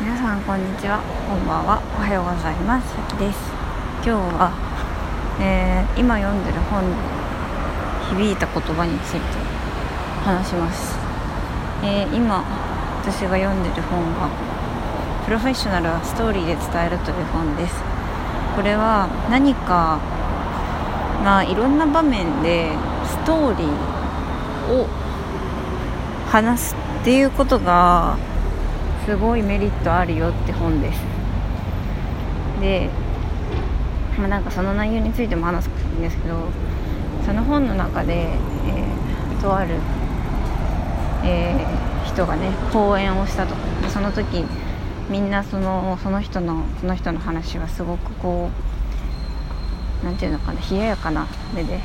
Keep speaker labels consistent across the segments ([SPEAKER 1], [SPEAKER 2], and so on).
[SPEAKER 1] 皆さんこんにちは。こんばんは。おはようございます。さきです。今日は、えー、今読んでる本で響いた言葉について話します、えー、今私が読んでる本はプロフェッショナルはストーリーで伝えるという本です。これは何かまあいろんな場面でストーリーを話すっていうことがすごいメリットあるよって本です。で、まあ、なんかその内容についても話すんですけどその本の中で、えー、とある、えー、人がね講演をしたと。その時みんなそのその人のその人の話はすごくこう何て言うのかな冷ややかな目で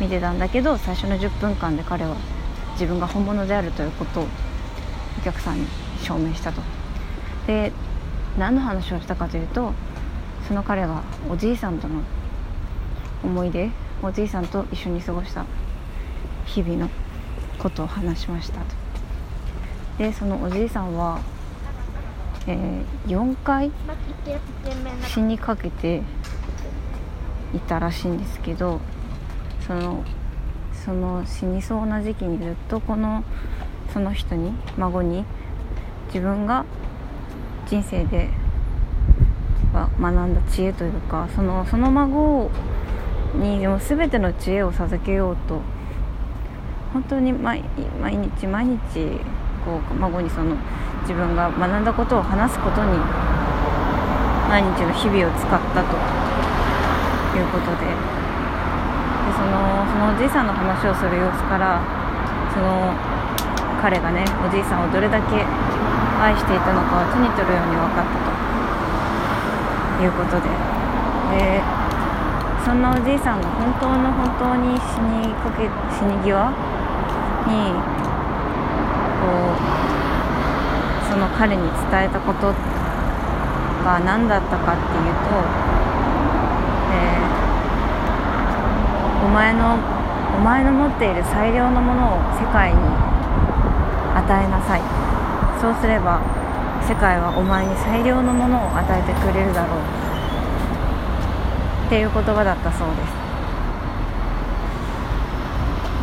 [SPEAKER 1] 見てたんだけど最初の10分間で彼は自分が本物であるということをお客さんに証明したと。で何の話をしたかというとその彼がおじいさんとの思い出おじいさんと一緒に過ごした日々のことを話しましたと。でそのおじいさんは、えー、4回死にかけていたらしいんですけどそのその死にそうな時期にずっとこのその人に孫に自分が人生で学んだ知恵というかそのその孫にも全ての知恵を授けようと本当に毎日毎日こう孫にその自分が学んだことを話すことに毎日の日々を使ったということででそのそのおじいさんの話をする様子からその彼がねおじいさんをどれだけ愛していたのかは手に取るように分かったということで。でそんなおじいさんが本当の本当に死にかけ死に際にこうその彼に伝えたことが何だったかっていうと、えー、お前のお前の持っている最良のものを世界に与えなさい。そうすれば世界はお前に最良のものを与えてくれるだろう。っていう言葉だったそうで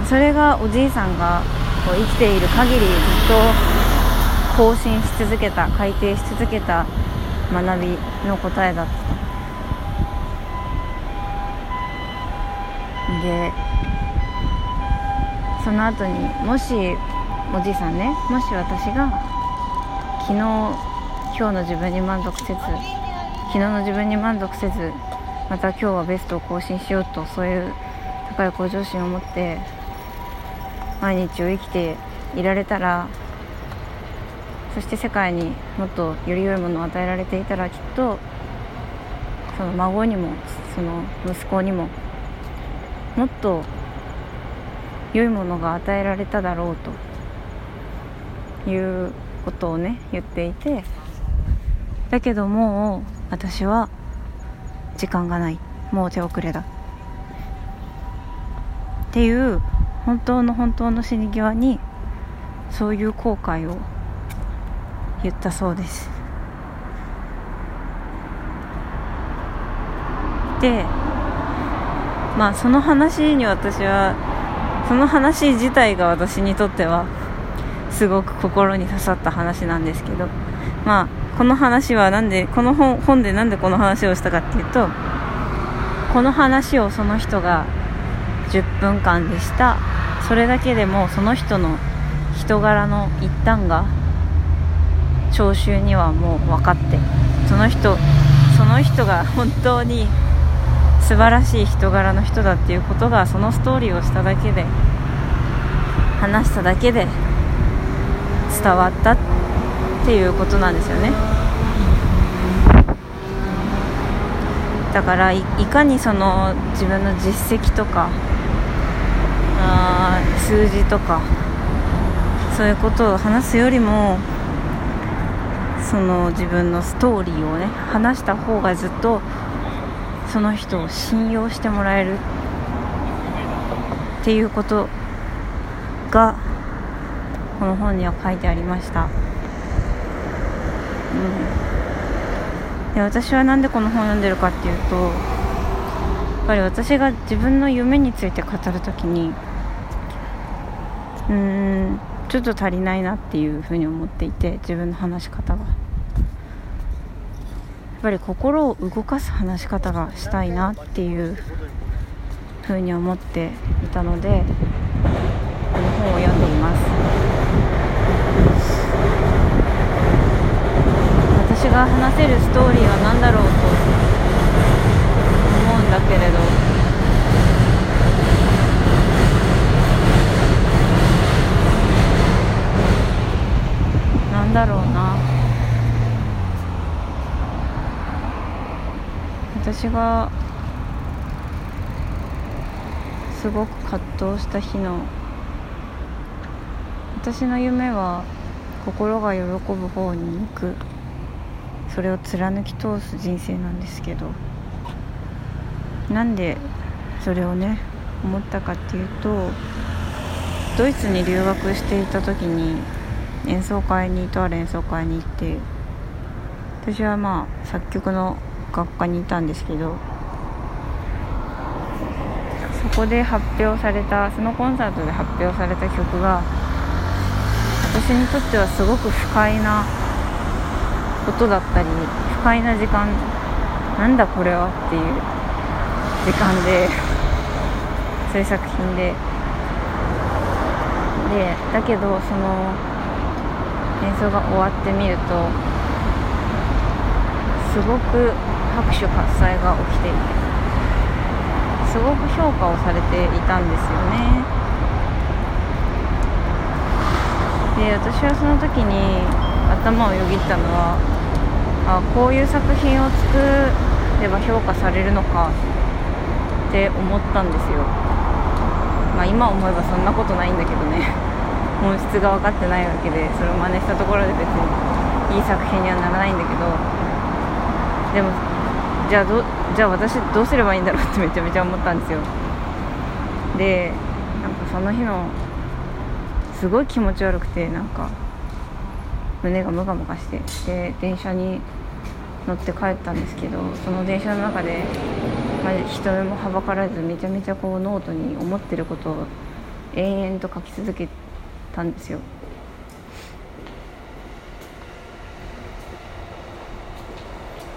[SPEAKER 1] す。それがおじいさんがこう生きている限りずっと更新し続けた改定し続けた学びの答えだった。でその後にもしおじいさんねもし私が昨日今日の自分に満足せず昨日の自分に満足せずまた今日はベストを更新しようとそういう高い向上心を持って毎日を生きていられたらそして世界にもっとより良いものを与えられていたらきっとその孫にもその息子にももっと良いものが与えられただろうということをね言っていてだけどもう私は時間がない。もう手遅れだ。っていう本当の本当の死に際にそういう後悔を言ったそうです。でまあその話に私はその話自体が私にとってはすごく心に刺さった話なんですけど、まあ、この話はなんでこの本本でなんでこの話をしたかっていうとこの話をその人が10分間でした。それだけでもその人の人柄の一端が聴衆にはもう分かってその人その人が本当に素晴らしい人柄の人だっていうことがそのストーリーをしただけで話しただけで伝わったっていうことなんですよね。だからいかにその自分の実績とかあ数字とかそういうことを話すよりもその自分のストーリーをね話した方がずっとその人を信用してもらえるっていうことがこの本には書いてありました。うん、で私は何でこの本を読んでるかっていうとやっぱり私が自分の夢について語る時にうーんちょっと足りないなっていうふうに思っていて自分の話し方が。やっぱり心を動かす話し方がしたいなっていうふうに思っていたのでこの本を読んでいます私が話せるストーリーは何だろうと思うんだけれど。なんだろうな。私がすごく葛藤した日の私の夢は心が喜ぶ方に行く。それを貫き通す人生なんですけどなんでそれをね思ったかっていうとドイツに留学していた時に演奏会にとある演奏会に行って私はまあ作曲の学科にいたんですけどそこで発表されたそのコンサートで発表された曲が私にとってはすごく不快なことだったり不快な時間なんだこれはっていう時間で そういう作品で。でだけどその演奏が終わってみるとすごく拍手喝采が起きていてすごく評価をされていたんですよね。で私はその時に頭をよぎったのはあこういう作品を作れば評価されるのかって思ったんですよ。まあ今思えばそんなことないんだけどね。本質が分かってないわけでそれを真似したところで別にいい作品にはならないんだけど。でもじゃあどじゃあ私どうすればいいんだろうってめちゃめちゃ思ったんですよ。でなんかその日のすごい気持ち悪くてなんか胸がムカムカしてで電車に乗って帰ったんですけどその電車の中で、まあ、人目もはばからずめちゃめちゃこうノートに思ってることを延々と書き続けたんですよ。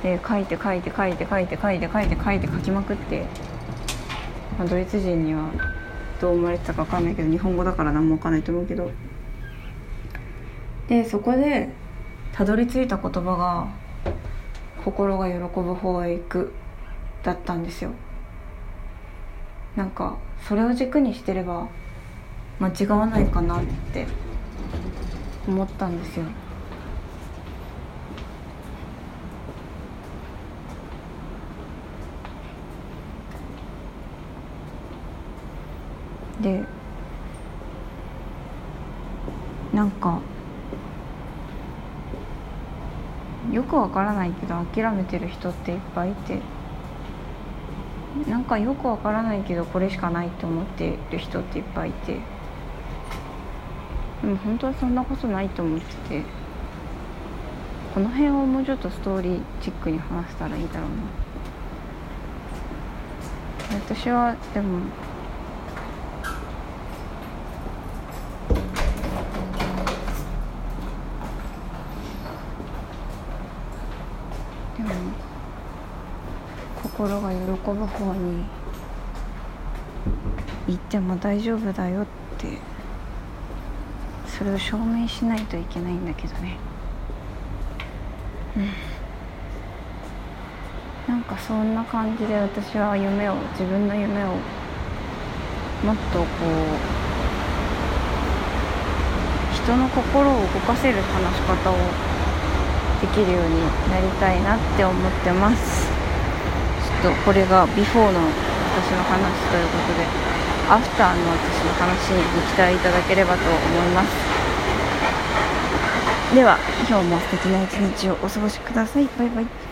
[SPEAKER 1] で書いて書いて書いて書いて書いて書いて書いて書きまくって、まあ、ドイツ人にはどう思われてたか分かんないけど日本語だから何も分かんないと思うけどでそこでたどり着いた言葉が「心が喜ぶ方へ行く」だったんですよ。なんかそれを軸にしてれば間違わないかなって思ったんですよ。でなんかよくわからないけど諦めてる人っていっぱいいてなんかよくわからないけどこれしかないって思ってる人っていっぱいいて。でも本当はそんなことないと思ってて。この辺をもうちょっとストーリーチックに話したらいいだろうな。私はでも心が喜ぶ方に行っても大丈夫だよってそれを証明しないといけないんだけどね。うん。なんかそんな感じで私は夢を自分の夢をもっとこう人の心を動かせる話し方をできるようになりたいなって思ってます。とこれがビフォーの私の話ということでアフターの私の話にご期待いただければと思います。では今日も素敵な一日をお過ごしください。バイバイ。